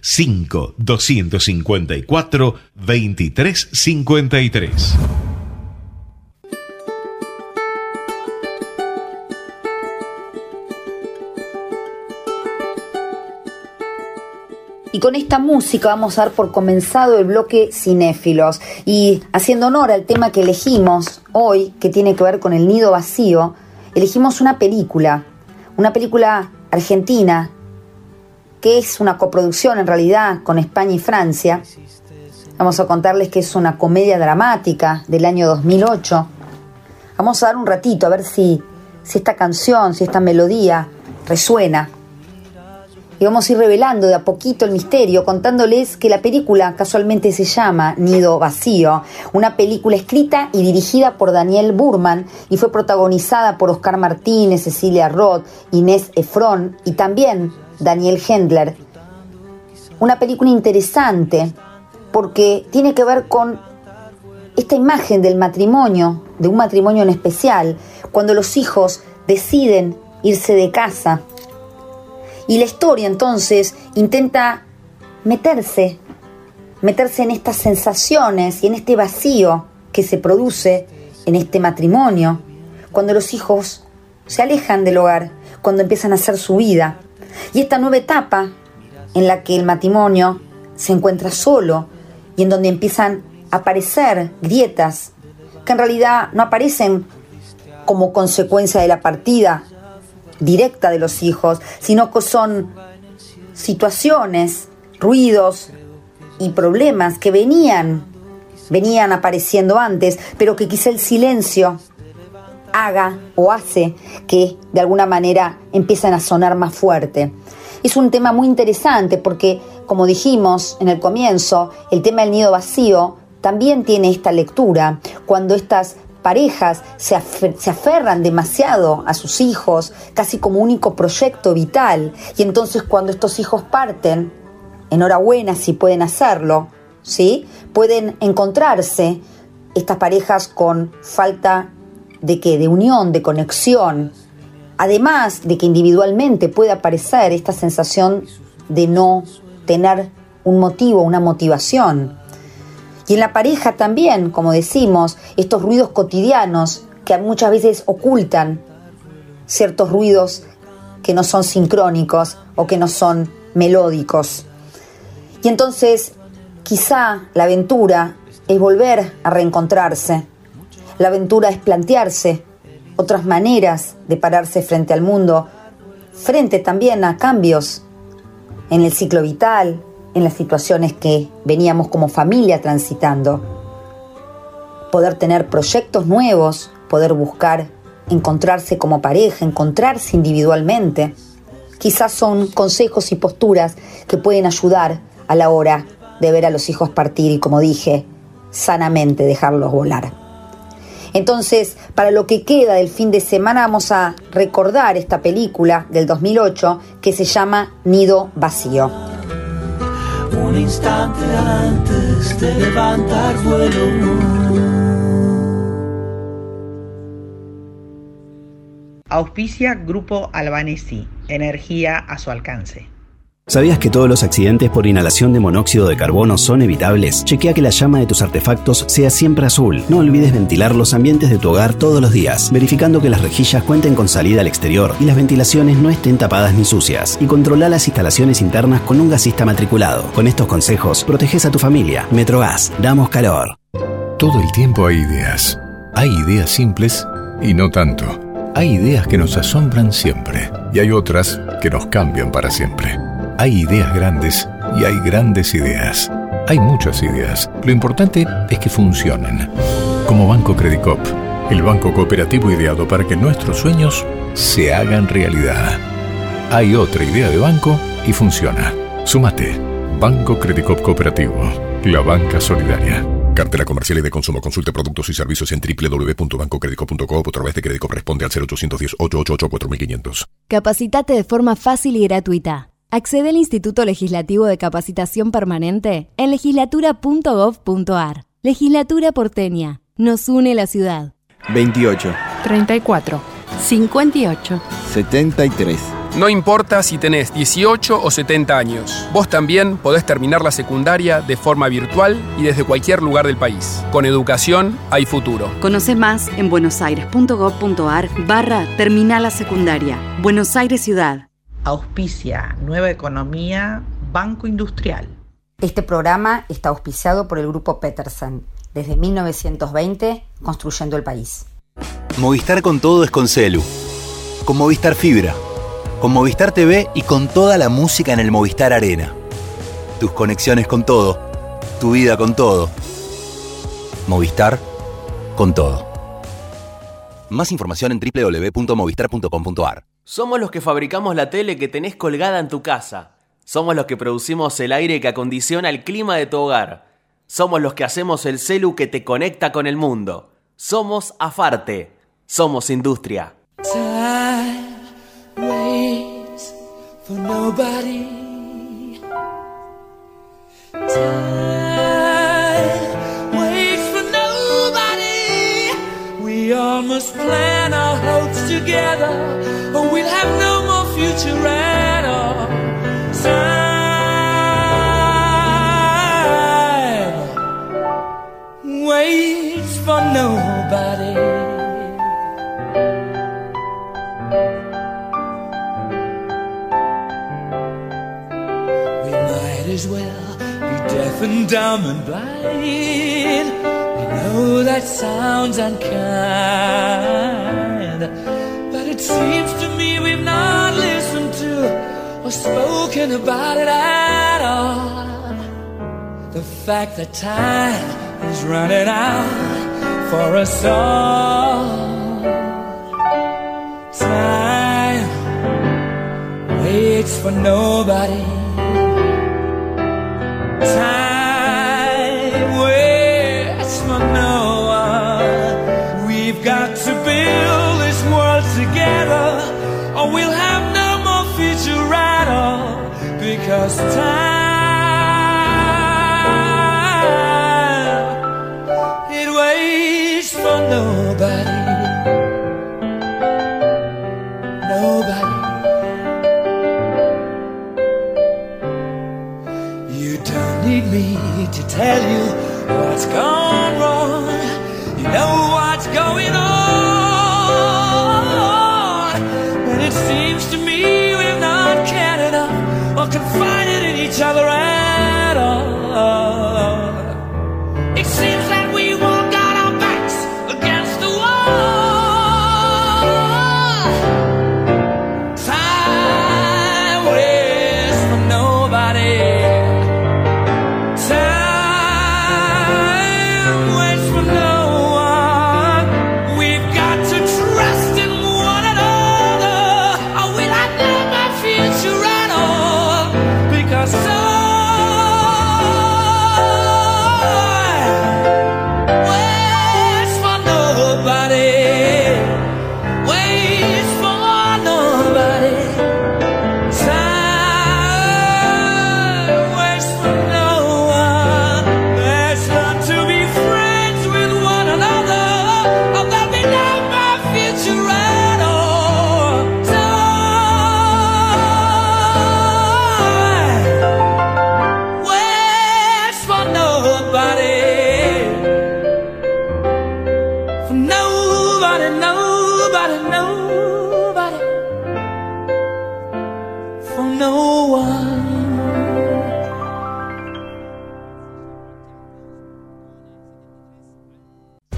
5 254 2353. Y con esta música vamos a dar por comenzado el bloque cinéfilos. Y haciendo honor al tema que elegimos hoy, que tiene que ver con el nido vacío, elegimos una película, una película argentina, que es una coproducción en realidad con España y Francia. Vamos a contarles que es una comedia dramática del año 2008. Vamos a dar un ratito a ver si, si esta canción, si esta melodía resuena y vamos a ir revelando de a poquito el misterio, contándoles que la película casualmente se llama Nido Vacío, una película escrita y dirigida por Daniel Burman y fue protagonizada por Oscar Martínez, Cecilia Roth, Inés Efron y también Daniel Hendler. Una película interesante porque tiene que ver con esta imagen del matrimonio, de un matrimonio en especial, cuando los hijos deciden irse de casa y la historia entonces intenta meterse, meterse en estas sensaciones y en este vacío que se produce en este matrimonio, cuando los hijos se alejan del hogar, cuando empiezan a hacer su vida. Y esta nueva etapa en la que el matrimonio se encuentra solo y en donde empiezan a aparecer grietas que en realidad no aparecen como consecuencia de la partida directa de los hijos, sino que son situaciones, ruidos y problemas que venían, venían apareciendo antes, pero que quizá el silencio haga o hace que de alguna manera empiecen a sonar más fuerte. Es un tema muy interesante porque, como dijimos en el comienzo, el tema del nido vacío también tiene esta lectura. Cuando estas parejas se, aferran demasiado a sus hijos, casi como único proyecto vital, y entonces cuando estos hijos parten, enhorabuena si pueden hacerlo, ¿sí? Pueden encontrarse estas parejas con falta de qué? De unión, de conexión. Además de que individualmente puede aparecer esta sensación de no tener un motivo, una motivación. Y en la pareja también, como decimos, estos ruidos cotidianos que muchas veces ocultan ciertos ruidos que no son sincrónicos o que no son melódicos. Y entonces quizá la aventura es volver a reencontrarse. La aventura es plantearse otras maneras de pararse frente al mundo, frente también a cambios en el ciclo vital, en las situaciones que veníamos como familia transitando. Poder tener proyectos nuevos, poder buscar encontrarse como pareja, encontrarse individualmente. Quizás son consejos y posturas que pueden ayudar a la hora de ver a los hijos partir y, como dije, sanamente dejarlos volar. Entonces, para lo que queda del fin de semana vamos a recordar esta película del 2008 que se llama Nido Vacío. Un instante antes de levantar vuelo. Auspicia Grupo Albanesi, energía a su alcance. ¿Sabías que todos los accidentes por inhalación de monóxido de carbono son evitables? Chequea que la llama de tus artefactos sea siempre azul. No olvides ventilar los ambientes de tu hogar todos los días, verificando que las rejillas cuenten con salida al exterior y las ventilaciones no estén tapadas ni sucias. Y controla las instalaciones internas con un gasista matriculado. Con estos consejos, proteges a tu familia. Metrogas, damos calor. Todo el tiempo hay ideas. Hay ideas simples y no tanto. Hay ideas que nos asombran siempre y hay otras que nos cambian para siempre. Hay ideas grandes y hay grandes ideas. Hay muchas ideas. Lo importante es que funcionen. Como Banco Credicop, el banco cooperativo ideado para que nuestros sueños se hagan realidad. Hay otra idea de banco y funciona. Súmate. Banco Credicop Cooperativo. La banca solidaria. Cartera comercial y de consumo. Consulte productos y servicios en www.bancocredico.com o a través de Credicop responde al 0810 888 4500. Capacitate de forma fácil y gratuita. Accede al Instituto Legislativo de Capacitación Permanente en legislatura.gov.ar. Legislatura porteña. Nos une la ciudad. 28, 34, 58. 73. No importa si tenés 18 o 70 años, vos también podés terminar la secundaria de forma virtual y desde cualquier lugar del país. Con educación hay futuro. Conoce más en buenosaires.gov.ar barra Terminal la Secundaria. Buenos Aires Ciudad. Auspicia Nueva Economía, Banco Industrial. Este programa está auspiciado por el Grupo Peterson, desde 1920 construyendo el país. Movistar con todo es con Celu. Con Movistar Fibra. Con Movistar TV y con toda la música en el Movistar Arena. Tus conexiones con todo. Tu vida con todo. Movistar con todo. Más información en www.movistar.com.ar. Somos los que fabricamos la tele que tenés colgada en tu casa. Somos los que producimos el aire que acondiciona el clima de tu hogar. Somos los que hacemos el celu que te conecta con el mundo. Somos Afarte. Somos industria. Time together, or we'll have no more future at all. Time waits for nobody. We might as well be deaf and dumb and blind. We know that sounds unkind, it seems to me we've not listened to or spoken about it at all. The fact that time is running out for us all. Time, waits for nobody. Time Because time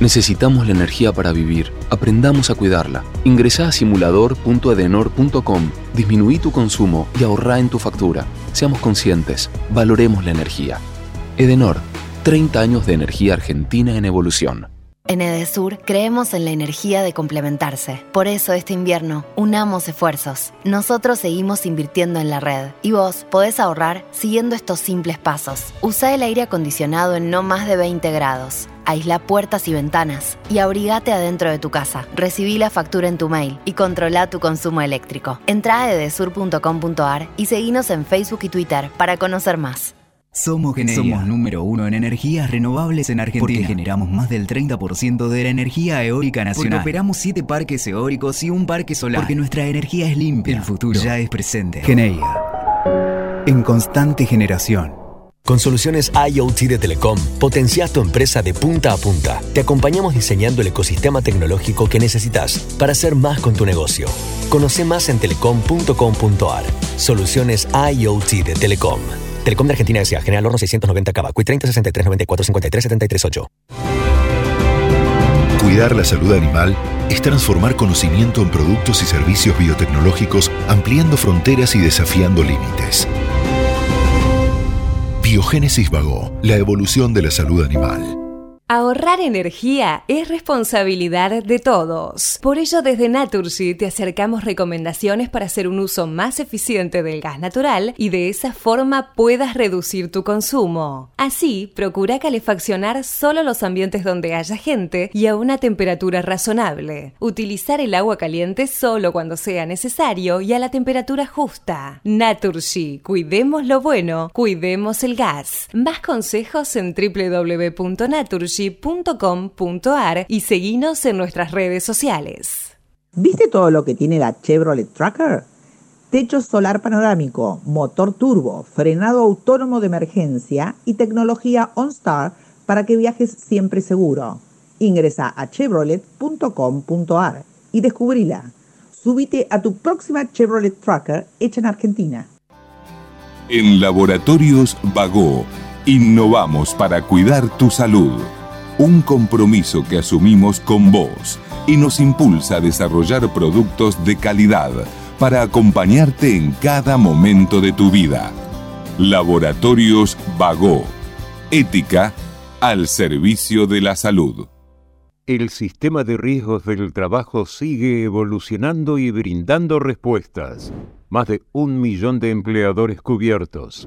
Necesitamos la energía para vivir. Aprendamos a cuidarla. Ingresá a simulador.edenor.com, disminuí tu consumo y ahorrá en tu factura. Seamos conscientes, valoremos la energía. Edenor, 30 años de energía argentina en evolución. En Edesur creemos en la energía de complementarse. Por eso este invierno, unamos esfuerzos. Nosotros seguimos invirtiendo en la red y vos podés ahorrar siguiendo estos simples pasos. Usa el aire acondicionado en no más de 20 grados. Aísla puertas y ventanas y abrigate adentro de tu casa. Recibí la factura en tu mail y controla tu consumo eléctrico. Entra a edesur.com.ar y seguinos en Facebook y Twitter para conocer más. Somos Somos número uno en energías renovables en Argentina. Porque generamos más del 30% de la energía eólica nacional. Porque operamos siete parques eólicos y un parque solar. Porque nuestra energía es limpia. El futuro ya es presente. Geneia. En constante generación. Con soluciones IoT de Telecom, potencias tu empresa de punta a punta. Te acompañamos diseñando el ecosistema tecnológico que necesitas para hacer más con tu negocio. Conoce más en telecom.com.ar. Soluciones IoT de Telecom. Telecom de Argentina S.A. General Horno 690 Cava. Cui 30 63 94 53 73 8. Cuidar la salud animal es transformar conocimiento en productos y servicios biotecnológicos, ampliando fronteras y desafiando límites. Biogénesis Vago, la evolución de la salud animal. Ahorrar energía es responsabilidad de todos. Por ello, desde Naturgy te acercamos recomendaciones para hacer un uso más eficiente del gas natural y de esa forma puedas reducir tu consumo. Así, procura calefaccionar solo los ambientes donde haya gente y a una temperatura razonable. Utilizar el agua caliente solo cuando sea necesario y a la temperatura justa. Naturgy, cuidemos lo bueno, cuidemos el gas. Más consejos en www.naturgy chevrolet.com.ar y seguinos en nuestras redes sociales. ¿Viste todo lo que tiene la Chevrolet Tracker? Techo solar panorámico, motor turbo, frenado autónomo de emergencia y tecnología OnStar para que viajes siempre seguro. Ingresa a chevrolet.com.ar y descubrila. Subite a tu próxima Chevrolet Tracker hecha en Argentina. En Laboratorios Vago, innovamos para cuidar tu salud. Un compromiso que asumimos con vos y nos impulsa a desarrollar productos de calidad para acompañarte en cada momento de tu vida. Laboratorios Vago. Ética al servicio de la salud. El sistema de riesgos del trabajo sigue evolucionando y brindando respuestas. más de un millón de empleadores cubiertos,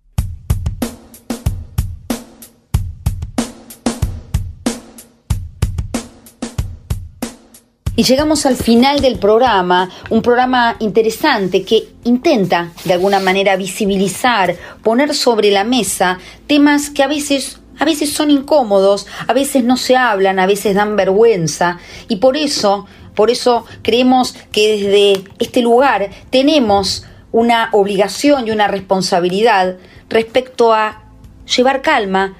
Y llegamos al final del programa, un programa interesante que intenta de alguna manera visibilizar, poner sobre la mesa temas que a veces a veces son incómodos, a veces no se hablan, a veces dan vergüenza. Y por eso, por eso creemos que desde este lugar tenemos una obligación y una responsabilidad respecto a llevar calma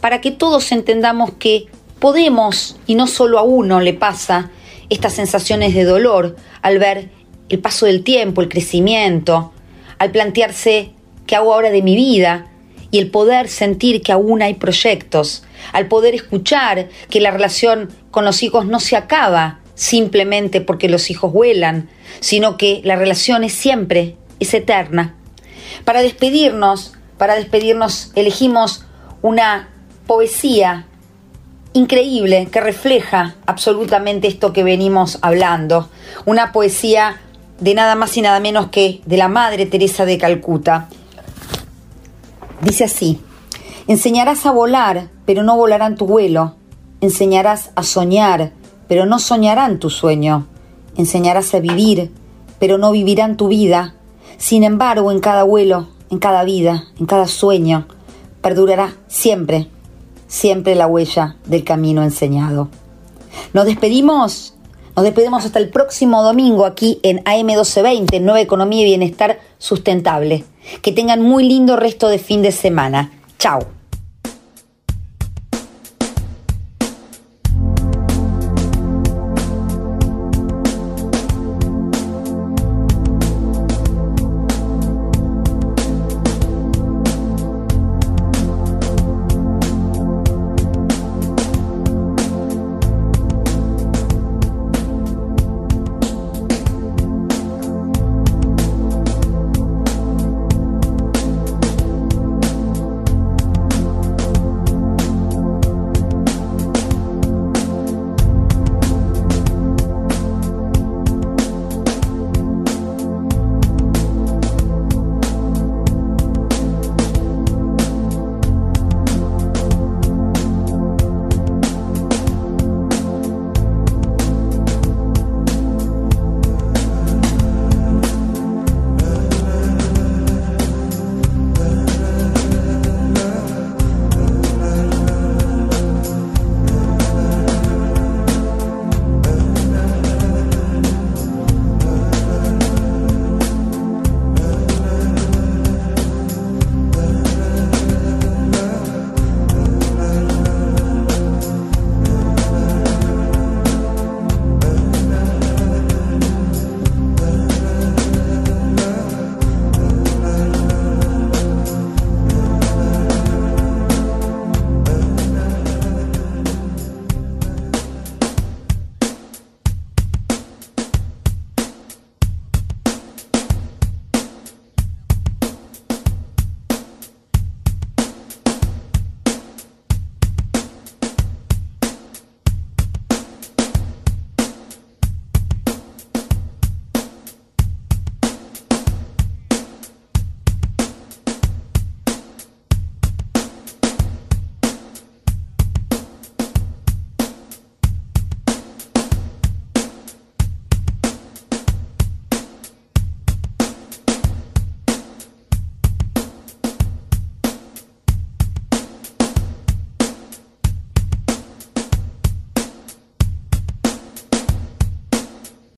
para que todos entendamos que podemos y no solo a uno le pasa estas sensaciones de dolor al ver el paso del tiempo, el crecimiento, al plantearse qué hago ahora de mi vida y el poder sentir que aún hay proyectos, al poder escuchar que la relación con los hijos no se acaba simplemente porque los hijos vuelan, sino que la relación es siempre, es eterna. Para despedirnos, para despedirnos elegimos una poesía increíble que refleja absolutamente esto que venimos hablando. Una poesía de nada más y nada menos que de la Madre Teresa de Calcuta. Dice así, enseñarás a volar, pero no volarán tu vuelo. Enseñarás a soñar, pero no soñarán tu sueño. Enseñarás a vivir, pero no vivirán tu vida. Sin embargo, en cada vuelo, en cada vida, en cada sueño, perdurará siempre siempre la huella del camino enseñado. Nos despedimos, nos despedimos hasta el próximo domingo aquí en AM1220, Nueva Economía y Bienestar Sustentable. Que tengan muy lindo resto de fin de semana. Chao.